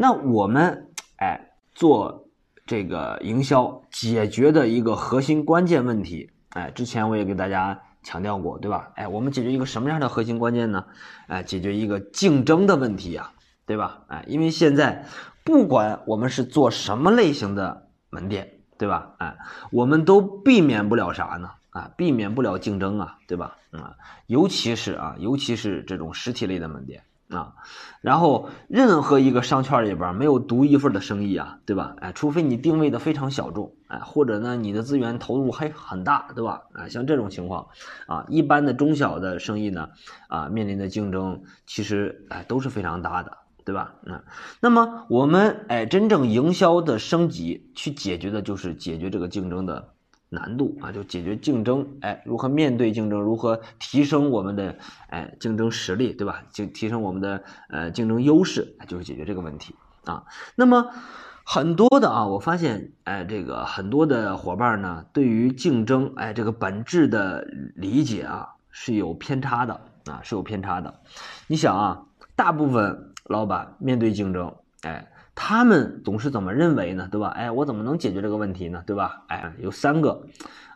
那我们哎做这个营销解决的一个核心关键问题，哎，之前我也给大家强调过，对吧？哎，我们解决一个什么样的核心关键呢？哎，解决一个竞争的问题呀，对吧？哎，因为现在不管我们是做什么类型的门店，对吧？哎，我们都避免不了啥呢？啊，避免不了竞争啊，对吧？啊，尤其是啊，尤其是这种实体类的门店。啊，然后任何一个商圈里边没有独一份的生意啊，对吧？哎，除非你定位的非常小众，哎，或者呢你的资源投入还很大，对吧？啊，像这种情况，啊，一般的中小的生意呢，啊，面临的竞争其实哎都是非常大的，对吧？嗯，那么我们哎真正营销的升级去解决的就是解决这个竞争的。难度啊，就解决竞争，哎，如何面对竞争，如何提升我们的哎竞争实力，对吧？就提升我们的呃竞争优势，就是解决这个问题啊。那么很多的啊，我发现哎，这个很多的伙伴呢，对于竞争哎这个本质的理解啊是有偏差的啊，是有偏差的。你想啊，大部分老板面对竞争，哎。他们总是怎么认为呢？对吧？哎，我怎么能解决这个问题呢？对吧？哎，有三个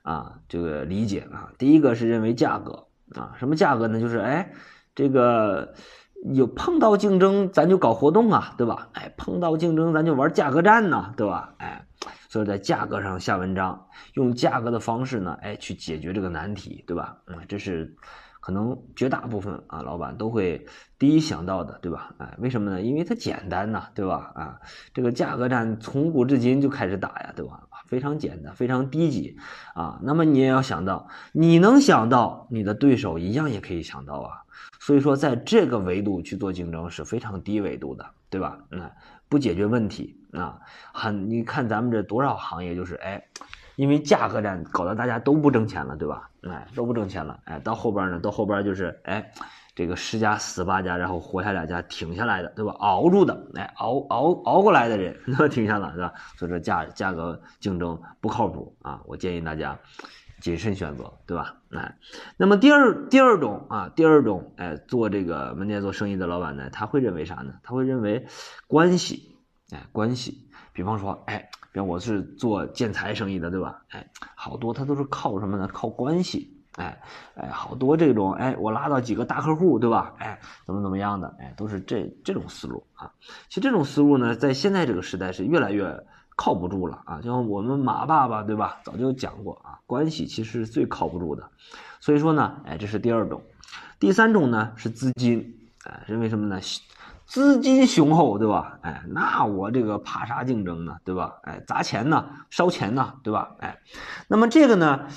啊，这个理解啊。第一个是认为价格啊，什么价格呢？就是哎，这个有碰到竞争，咱就搞活动啊，对吧？哎，碰到竞争，咱就玩价格战呢，对吧？哎，所以在价格上下文章，用价格的方式呢，哎，去解决这个难题，对吧？嗯，这是。可能绝大部分啊，老板都会第一想到的，对吧？哎，为什么呢？因为它简单呐，对吧？啊，这个价格战从古至今就开始打呀，对吧？非常简单，非常低级啊。那么你也要想到，你能想到，你的对手一样也可以想到啊。所以说，在这个维度去做竞争是非常低维度的，对吧？嗯，不解决问题啊，很你看咱们这多少行业就是哎。因为价格战搞得大家都不挣钱了，对吧？哎，都不挣钱了，哎，到后边呢，到后边就是哎，这个十家死八家，然后活下两家挺下来的，对吧？熬住的，哎，熬熬熬过来的人，那么挺下来，是吧？所以说价价格竞争不靠谱啊，我建议大家谨慎选择，对吧？哎，那么第二第二种啊，第二种哎，做这个门店做生意的老板呢，他会认为啥呢？他会认为关系，哎，关系，比方说，哎。比方我是做建材生意的，对吧？哎，好多他都是靠什么呢？靠关系。哎哎，好多这种哎，我拉到几个大客户，对吧？哎，怎么怎么样的？哎，都是这这种思路啊。其实这种思路呢，在现在这个时代是越来越靠不住了啊。就像我们马爸爸，对吧？早就讲过啊，关系其实是最靠不住的。所以说呢，哎，这是第二种。第三种呢是资金。哎，是为什么呢？资金雄厚，对吧？哎，那我这个怕啥竞争呢？对吧？哎，砸钱呢，烧钱呢，对吧？哎，那么这个呢，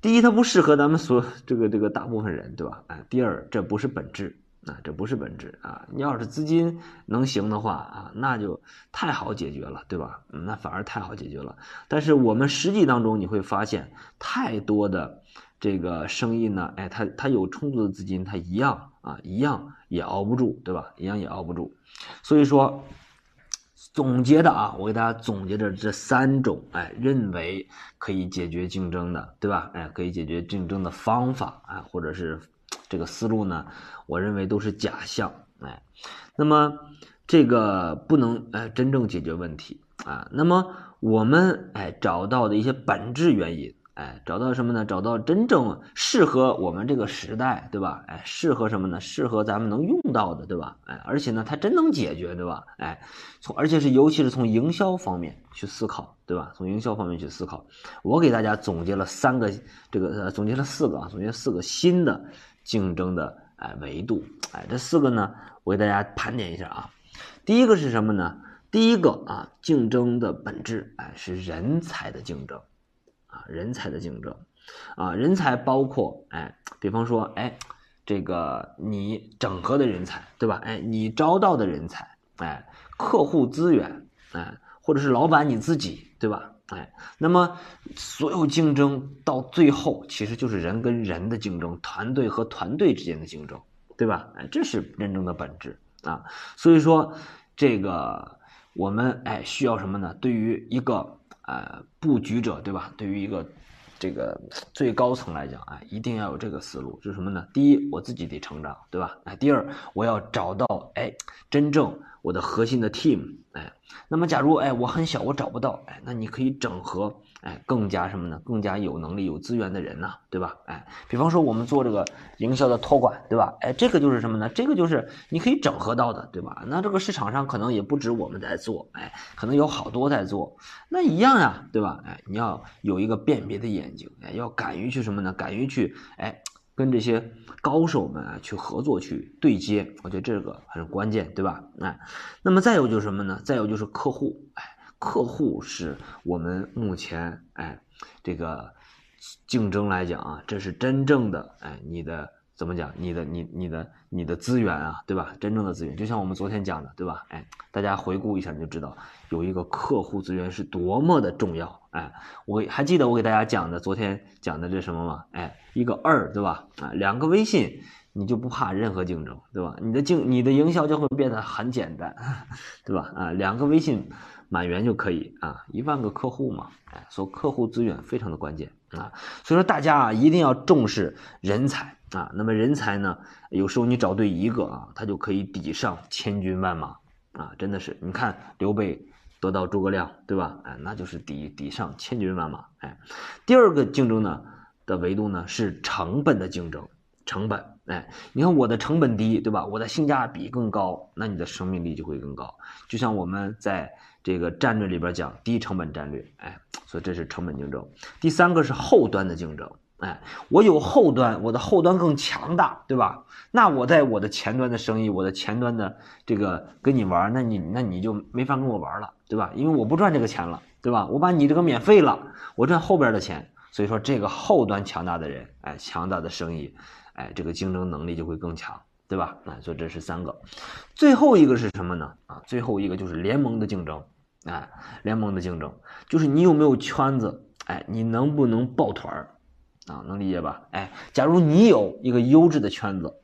第一，它不适合咱们所这个这个大部分人，对吧？哎，第二，这不是本质啊，这不是本质啊。你要是资金能行的话啊，那就太好解决了，对吧？那反而太好解决了。但是我们实际当中你会发现，太多的这个生意呢，哎，它它有充足的资金，它一样。啊，一样也熬不住，对吧？一样也熬不住。所以说，总结的啊，我给大家总结的这三种，哎，认为可以解决竞争的，对吧？哎，可以解决竞争的方法啊，或者是这个思路呢，我认为都是假象，哎。那么这个不能哎真正解决问题啊。那么我们哎找到的一些本质原因。哎，找到什么呢？找到真正适合我们这个时代，对吧？哎，适合什么呢？适合咱们能用到的，对吧？哎，而且呢，它真能解决，对吧？哎，从而且是尤其是从营销方面去思考，对吧？从营销方面去思考，我给大家总结了三个，这个呃，总结了四个啊，总结四个新的竞争的哎维度，哎，这四个呢，我给大家盘点一下啊。第一个是什么呢？第一个啊，竞争的本质哎是人才的竞争。啊，人才的竞争，啊，人才包括，哎，比方说，哎，这个你整合的人才，对吧？哎，你招到的人才，哎，客户资源，哎，或者是老板你自己，对吧？哎，那么所有竞争到最后，其实就是人跟人的竞争，团队和团队之间的竞争，对吧？哎，这是认证的本质啊。所以说，这个我们哎需要什么呢？对于一个。呃，布局者对吧？对于一个这个最高层来讲啊，一定要有这个思路，就是什么呢？第一，我自己得成长，对吧？哎，第二，我要找到哎，真正我的核心的 team，哎，那么假如哎我很小，我找不到，哎，那你可以整合。哎，更加什么呢？更加有能力、有资源的人呢，对吧？哎，比方说我们做这个营销的托管，对吧？哎，这个就是什么呢？这个就是你可以整合到的，对吧？那这个市场上可能也不止我们在做，哎，可能有好多在做，那一样呀，对吧？哎，你要有一个辨别的眼睛，哎，要敢于去什么呢？敢于去哎，跟这些高手们啊去合作、去对接，我觉得这个很关键，对吧？哎，那么再有就是什么呢？再有就是客户，哎。客户是我们目前哎这个竞争来讲啊，这是真正的哎你的怎么讲？你的你你的你的资源啊，对吧？真正的资源，就像我们昨天讲的，对吧？哎，大家回顾一下你就知道，有一个客户资源是多么的重要。哎，我还记得我给大家讲的昨天讲的这什么吗？哎，一个二，对吧？啊，两个微信，你就不怕任何竞争，对吧？你的竞你的营销就会变得很简单，对吧？啊，两个微信。满员就可以啊，一万个客户嘛，哎，所以客户资源非常的关键啊，所以说大家啊一定要重视人才啊。那么人才呢，有时候你找对一个啊，他就可以抵上千军万马啊，真的是，你看刘备得到诸葛亮，对吧？哎，那就是抵抵上千军万马。哎，第二个竞争呢的维度呢是成本的竞争，成本，哎，你看我的成本低，对吧？我的性价比更高，那你的生命力就会更高。就像我们在。这个战略里边讲低成本战略，哎，所以这是成本竞争。第三个是后端的竞争，哎，我有后端，我的后端更强大，对吧？那我在我的前端的生意，我的前端的这个跟你玩，那你那你就没法跟我玩了，对吧？因为我不赚这个钱了，对吧？我把你这个免费了，我赚后边的钱。所以说这个后端强大的人，哎，强大的生意，哎，这个竞争能力就会更强。对吧？啊，所以这是三个，最后一个是什么呢？啊，最后一个就是联盟的竞争。哎，联盟的竞争就是你有没有圈子，哎，你能不能抱团儿啊？能理解吧？哎，假如你有一个优质的圈子，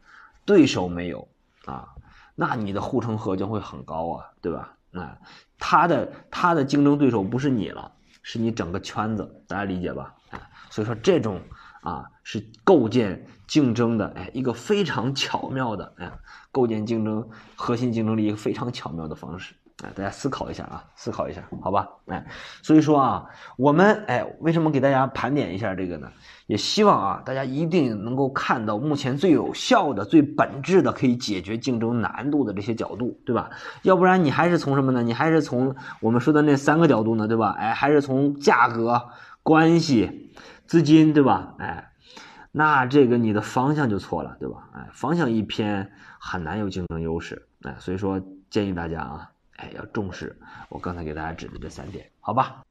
对手没有啊，那你的护城河将会很高啊，对吧？那他的他的竞争对手不是你了，是你整个圈子，大家理解吧？哎，所以说这种啊是构建竞争的，哎，一个非常巧妙的，哎，构建竞争核心竞争力一个非常巧妙的方式。哎，大家思考一下啊，思考一下，好吧？哎，所以说啊，我们哎，为什么给大家盘点一下这个呢？也希望啊，大家一定能够看到目前最有效的、最本质的可以解决竞争难度的这些角度，对吧？要不然你还是从什么呢？你还是从我们说的那三个角度呢，对吧？哎，还是从价格、关系、资金，对吧？哎，那这个你的方向就错了，对吧？哎，方向一偏，很难有竞争优势。哎，所以说建议大家啊。哎，要重视我刚才给大家指的这三点，好吧？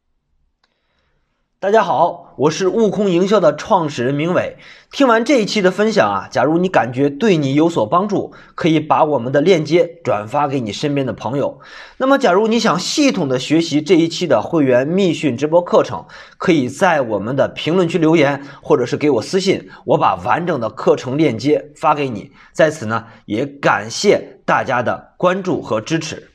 大家好，我是悟空营销的创始人明伟。听完这一期的分享啊，假如你感觉对你有所帮助，可以把我们的链接转发给你身边的朋友。那么，假如你想系统的学习这一期的会员密训直播课程，可以在我们的评论区留言，或者是给我私信，我把完整的课程链接发给你。在此呢，也感谢大家的关注和支持。